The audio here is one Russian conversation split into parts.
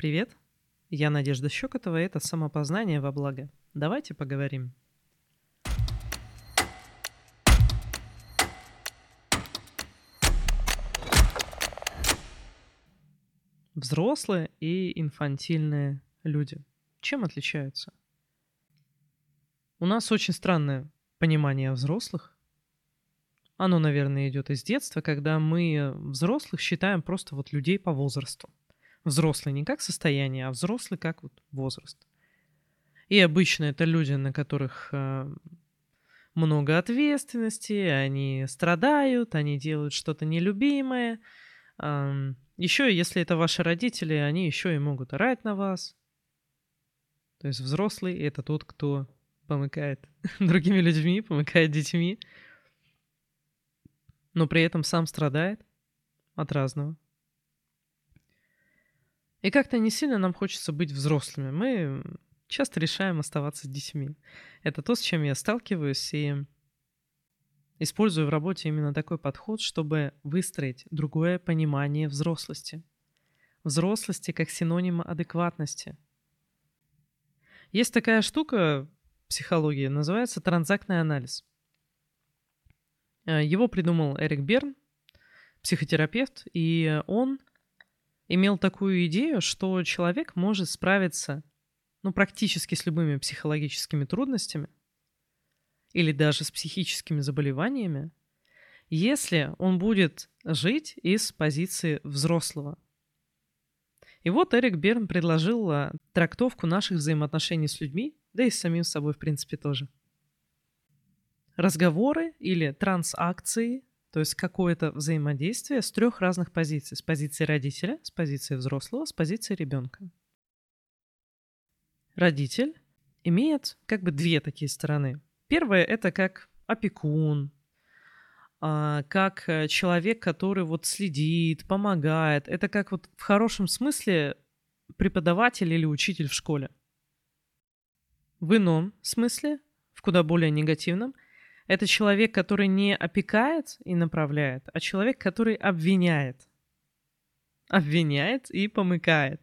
Привет, я Надежда Щекотова, и это «Самопознание во благо». Давайте поговорим. Взрослые и инфантильные люди. Чем отличаются? У нас очень странное понимание взрослых. Оно, наверное, идет из детства, когда мы взрослых считаем просто вот людей по возрасту. Взрослый не как состояние, а взрослый как вот возраст. И обычно это люди, на которых э, много ответственности, они страдают, они делают что-то нелюбимое. Еще, если это ваши родители, они еще и могут орать на вас. То есть взрослый — это тот, кто помыкает другими людьми, помыкает детьми, но при этом сам страдает от разного. И как-то не сильно нам хочется быть взрослыми. Мы часто решаем оставаться детьми. Это то, с чем я сталкиваюсь, и использую в работе именно такой подход, чтобы выстроить другое понимание взрослости. Взрослости как синонима адекватности. Есть такая штука в психологии, называется транзактный анализ. Э, его придумал Эрик Берн, психотерапевт, и он имел такую идею, что человек может справиться ну, практически с любыми психологическими трудностями или даже с психическими заболеваниями, если он будет жить из позиции взрослого. И вот Эрик Берн предложил а, трактовку наших взаимоотношений с людьми, да и с самим собой, в принципе, тоже. Разговоры или трансакции то есть какое-то взаимодействие с трех разных позиций. С позиции родителя, с позиции взрослого, с позиции ребенка. Родитель имеет как бы две такие стороны. Первая — это как опекун, а, как э, человек, который вот следит, помогает. Это как вот в хорошем смысле преподаватель или учитель в школе. В ином смысле, в куда более негативном — это человек, который не опекает и направляет, а человек, который обвиняет. Обвиняет и помыкает.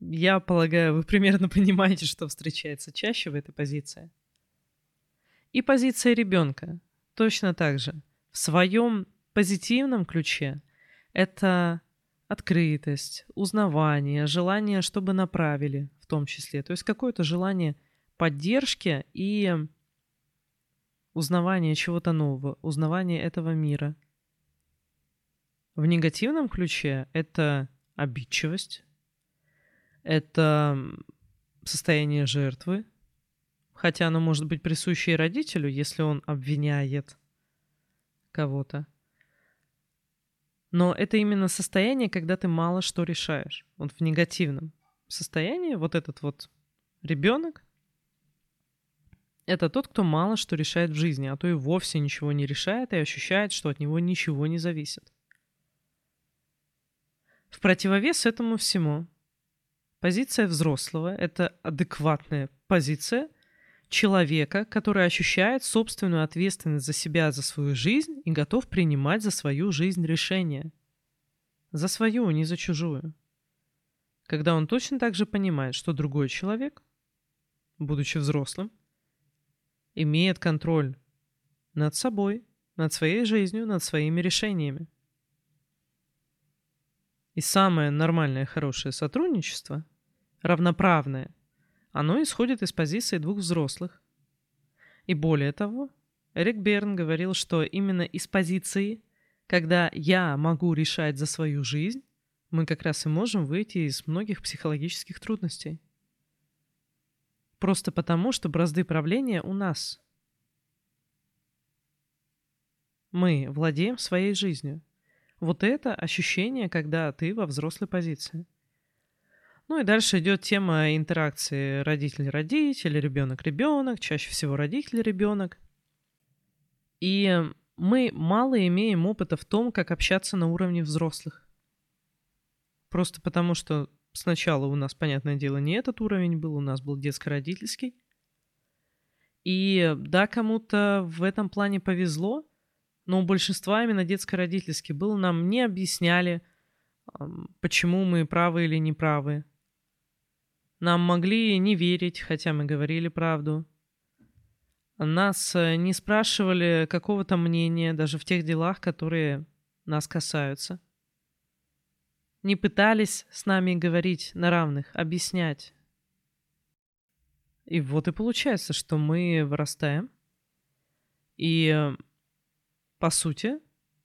Я полагаю, вы примерно понимаете, что встречается чаще в этой позиции. И позиция ребенка точно так же. В своем позитивном ключе это открытость, узнавание, желание, чтобы направили в том числе. То есть какое-то желание поддержки и узнавание чего-то нового, узнавание этого мира. В негативном ключе это обидчивость, это состояние жертвы, хотя оно может быть присуще и родителю, если он обвиняет кого-то. Но это именно состояние, когда ты мало что решаешь. Вот в негативном состоянии вот этот вот ребенок, это тот, кто мало что решает в жизни, а то и вовсе ничего не решает и ощущает, что от него ничего не зависит. В противовес этому всему позиция взрослого — это адекватная позиция человека, который ощущает собственную ответственность за себя, за свою жизнь и готов принимать за свою жизнь решения. За свою, не за чужую. Когда он точно так же понимает, что другой человек, будучи взрослым, имеет контроль над собой, над своей жизнью, над своими решениями. И самое нормальное, хорошее сотрудничество, равноправное, оно исходит из позиции двух взрослых. И более того, Эрик Берн говорил, что именно из позиции, когда я могу решать за свою жизнь, мы как раз и можем выйти из многих психологических трудностей. Просто потому, что бразды правления у нас. Мы владеем своей жизнью. Вот это ощущение, когда ты во взрослой позиции. Ну и дальше идет тема интеракции родитель-родитель, ребенок-ребенок, чаще всего родитель-ребенок. И мы мало имеем опыта в том, как общаться на уровне взрослых. Просто потому, что Сначала у нас, понятное дело, не этот уровень был, у нас был детско-родительский. И да, кому-то в этом плане повезло, но у большинства именно детско-родительский был. Нам не объясняли, почему мы правы или не правы. Нам могли не верить, хотя мы говорили правду. Нас э, не спрашивали какого-то мнения даже в тех делах, которые нас касаются. Не пытались с нами говорить на равных, объяснять. И вот и получается, что мы вырастаем и, э, по сути,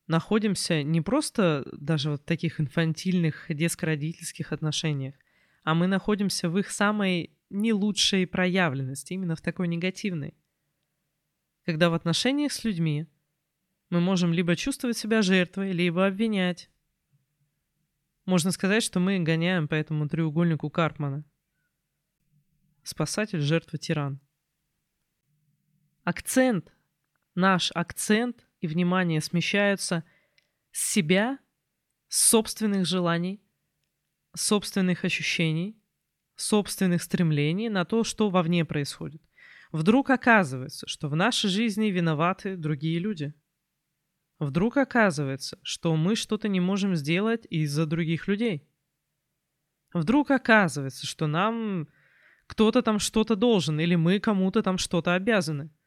находимся не просто даже в таких инфантильных детско-родительских отношениях, а мы находимся в их самой не лучшей проявленности, именно в такой негативной. Когда в отношениях с людьми мы можем либо чувствовать себя жертвой, либо обвинять. Можно сказать, что мы гоняем по этому треугольнику Карпмана. Спасатель, жертва, тиран. Акцент, наш акцент и внимание смещаются с себя, с собственных желаний, собственных ощущений, собственных стремлений на то, что вовне происходит. Вдруг оказывается, что в нашей жизни виноваты другие люди. Вдруг оказывается, что мы что-то не можем сделать из-за других людей. Вдруг оказывается, что нам кто-то там что-то должен, или мы кому-то там что-то обязаны –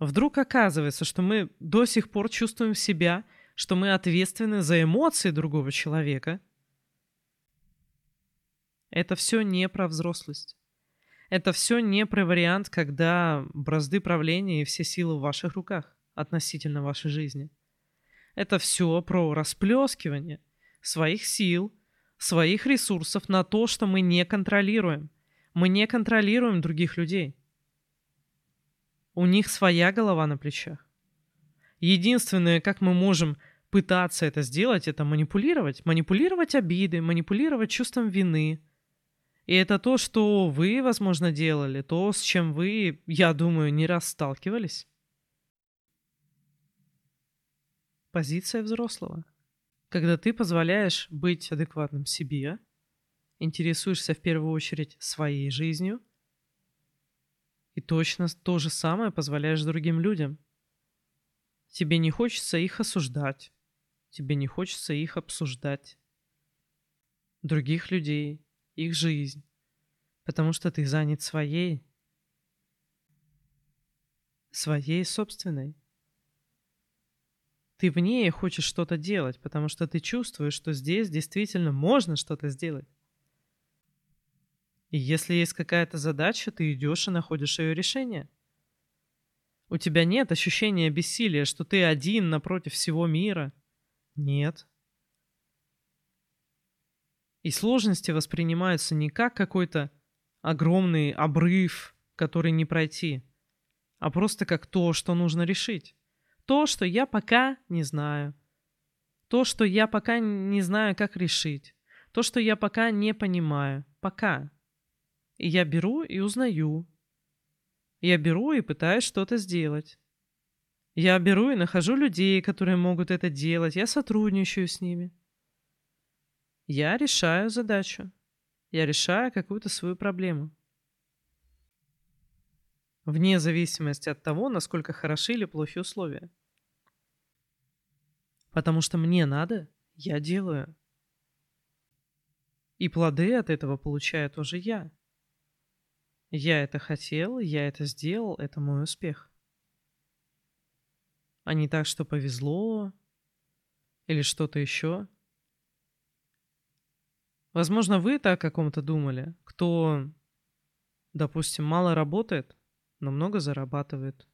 Вдруг оказывается, что мы до сих пор чувствуем себя, что мы ответственны за эмоции другого человека. Это все не про взрослость. Это все не про вариант, когда бразды правления и все силы в ваших руках относительно вашей жизни. Это все про расплескивание своих сил, своих ресурсов на то, что мы не контролируем. Мы не контролируем других людей. У них своя голова на плечах. Единственное, как мы можем пытаться это сделать, это манипулировать. Манипулировать обиды, манипулировать чувством вины. И это то, что вы, возможно, делали, то, с чем вы, я думаю, не раз сталкивались. Позиция взрослого. Когда ты позволяешь быть адекватным себе, интересуешься в первую очередь своей жизнью – и точно то же самое позволяешь другим людям. Тебе не хочется их осуждать. Тебе не хочется их обсуждать. Других людей, их жизнь. Потому что ты занят своей. Своей собственной. Ты в ней хочешь что-то делать, потому что ты чувствуешь, что здесь действительно можно что-то сделать. И если есть какая-то задача, ты идешь и находишь ее решение. У тебя нет ощущения бессилия, что ты один напротив всего мира. Нет. И сложности воспринимаются не как какой-то огромный обрыв, который не пройти, а просто как то, что нужно решить. То, что я пока не знаю. То, что я пока не знаю, как решить. То, что я пока не понимаю. Пока. И я беру и узнаю. Я беру и пытаюсь что-то сделать. Я беру и нахожу людей, которые могут это делать. Я сотрудничаю с ними. Я решаю задачу. Я решаю какую-то свою проблему. Вне зависимости от того, насколько хороши или плохи условия. Потому что мне надо, я делаю. И плоды от этого получаю тоже я. Я это хотел, я это сделал, это мой успех. А не так, что повезло или что-то еще. Возможно, вы так о ком-то думали, кто, допустим, мало работает, но много зарабатывает.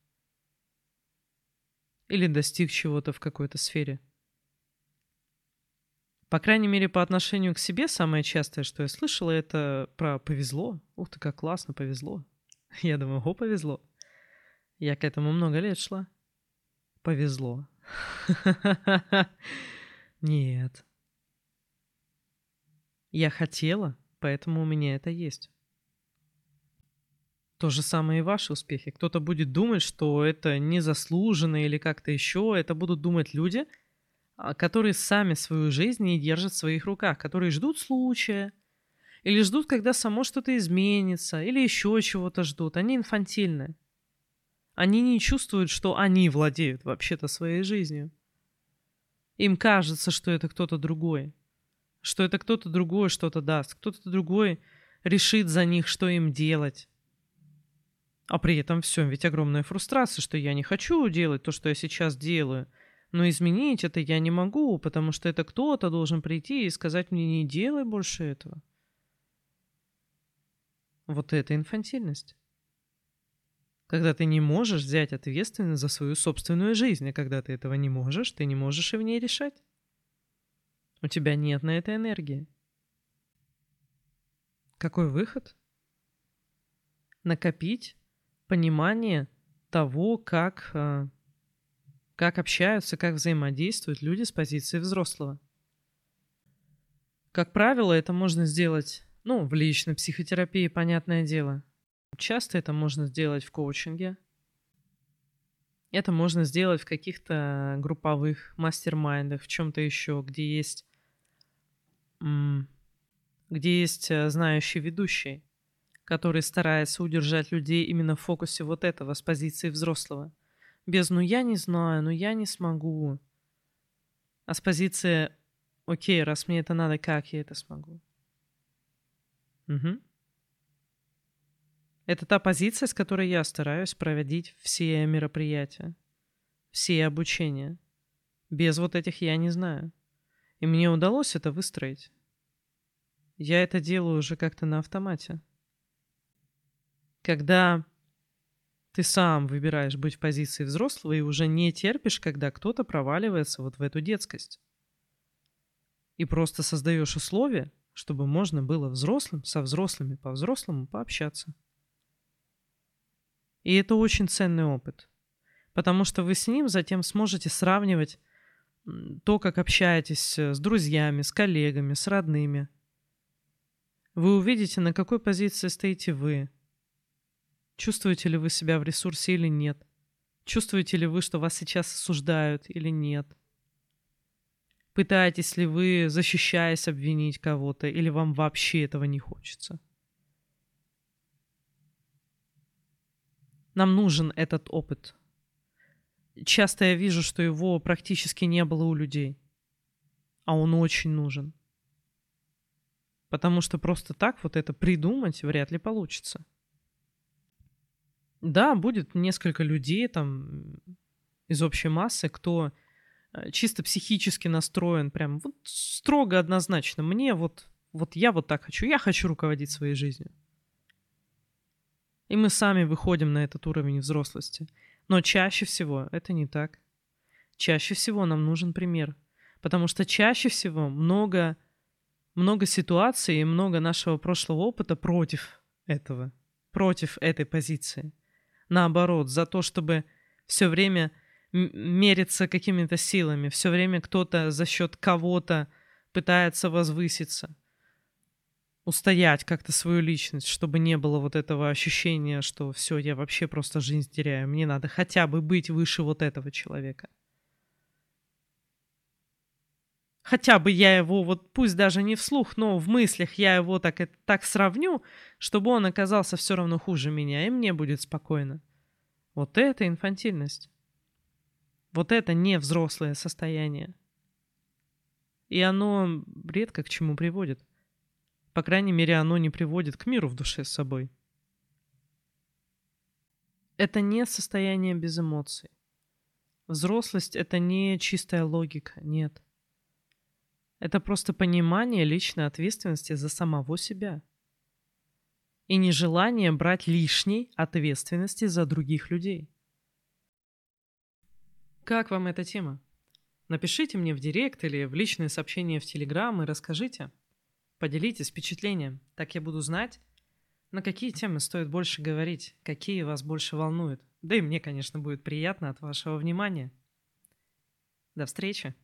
Или достиг чего-то в какой-то сфере – по крайней мере, по отношению к себе самое частое, что я слышала, это про повезло. Ух ты, как классно, повезло. Я думаю, о, повезло. Я к этому много лет шла. Повезло. Нет. Я хотела, поэтому у меня это есть. То же самое и ваши успехи. Кто-то будет думать, что это незаслуженно или как-то еще. Это будут думать люди, которые сами свою жизнь не держат в своих руках, которые ждут случая, или ждут, когда само что-то изменится, или еще чего-то ждут. Они инфантильны. Они не чувствуют, что они владеют вообще-то своей жизнью. Им кажется, что это кто-то другой. что это кто-то другой что-то даст, кто-то другой решит за них, что им делать. А при этом все, ведь огромная фрустрация, что я не хочу делать то, что я сейчас делаю. Но изменить это я не могу, потому что это кто-то должен прийти и сказать мне не делай больше этого. Вот это инфантильность. Когда ты не можешь взять ответственность за свою собственную жизнь, а когда ты этого не можешь, ты не можешь и в ней решать. У тебя нет на это энергии. Какой выход? Накопить понимание того, как, э, как общаются, как взаимодействуют люди с позиции взрослого. Как правило, это можно сделать, ну, в личной психотерапии, понятное дело. Часто это можно сделать в коучинге. Это можно сделать в каких-то групповых мастер-майндах, в чем-то еще, где есть, где есть э, знающий ведущий который старается удержать людей именно в фокусе вот этого, с позиции взрослого. Без «ну я не знаю», «ну я не смогу», а с позиции «окей, раз мне это надо, как я это смогу?» Угу. Это та позиция, с которой я стараюсь проводить все мероприятия, все обучения. Без вот этих я не знаю. И мне удалось это выстроить. Я это делаю уже как-то на автомате когда ты сам выбираешь быть в позиции взрослого и уже не терпишь, когда кто-то проваливается вот в эту детскость. И просто создаешь условия, чтобы можно было взрослым со взрослыми по-взрослому пообщаться. И это очень ценный опыт, потому что вы с ним затем сможете сравнивать то, как общаетесь с друзьями, с коллегами, с родными. Вы увидите, на какой позиции стоите вы, Чувствуете ли вы себя в ресурсе или нет? Чувствуете ли вы, что вас сейчас осуждают или нет? Пытаетесь ли вы, защищаясь, обвинить кого-то, или вам вообще этого не хочется? Нам нужен этот опыт. Часто я вижу, что его практически не было у людей. А он очень нужен. Потому что просто так вот это придумать вряд ли получится. Да, будет несколько людей там из общей массы, кто э, чисто психически настроен, прям вот строго однозначно. Мне вот, вот я вот так хочу, я хочу руководить своей жизнью. И мы сами выходим на этот уровень взрослости. Но чаще всего это не так. Чаще всего нам нужен пример. Потому что чаще всего много, много ситуаций и много нашего прошлого опыта против этого, против этой позиции наоборот, за то, чтобы все время мериться какими-то силами, все время кто-то за счет кого-то пытается возвыситься, устоять как-то свою личность, чтобы не было вот этого ощущения, что все, я вообще просто жизнь теряю, мне надо хотя бы быть выше вот этого человека. Хотя бы я его, вот пусть даже не вслух, но в мыслях я его так, так сравню, чтобы он оказался все равно хуже меня, и мне будет спокойно. Вот это инфантильность. Вот это не взрослое состояние. И оно редко к чему приводит. По крайней мере, оно не приводит к миру в душе с собой. Это не состояние без эмоций. Взрослость — это не чистая логика, нет. Это просто понимание личной ответственности за самого себя. И нежелание брать лишней ответственности за других людей. Как вам эта тема? Напишите мне в директ или в личные сообщения в Телеграм и расскажите. Поделитесь впечатлением, так я буду знать, на какие темы стоит больше говорить, какие вас больше волнуют. Да и мне, конечно, будет приятно от вашего внимания. До встречи!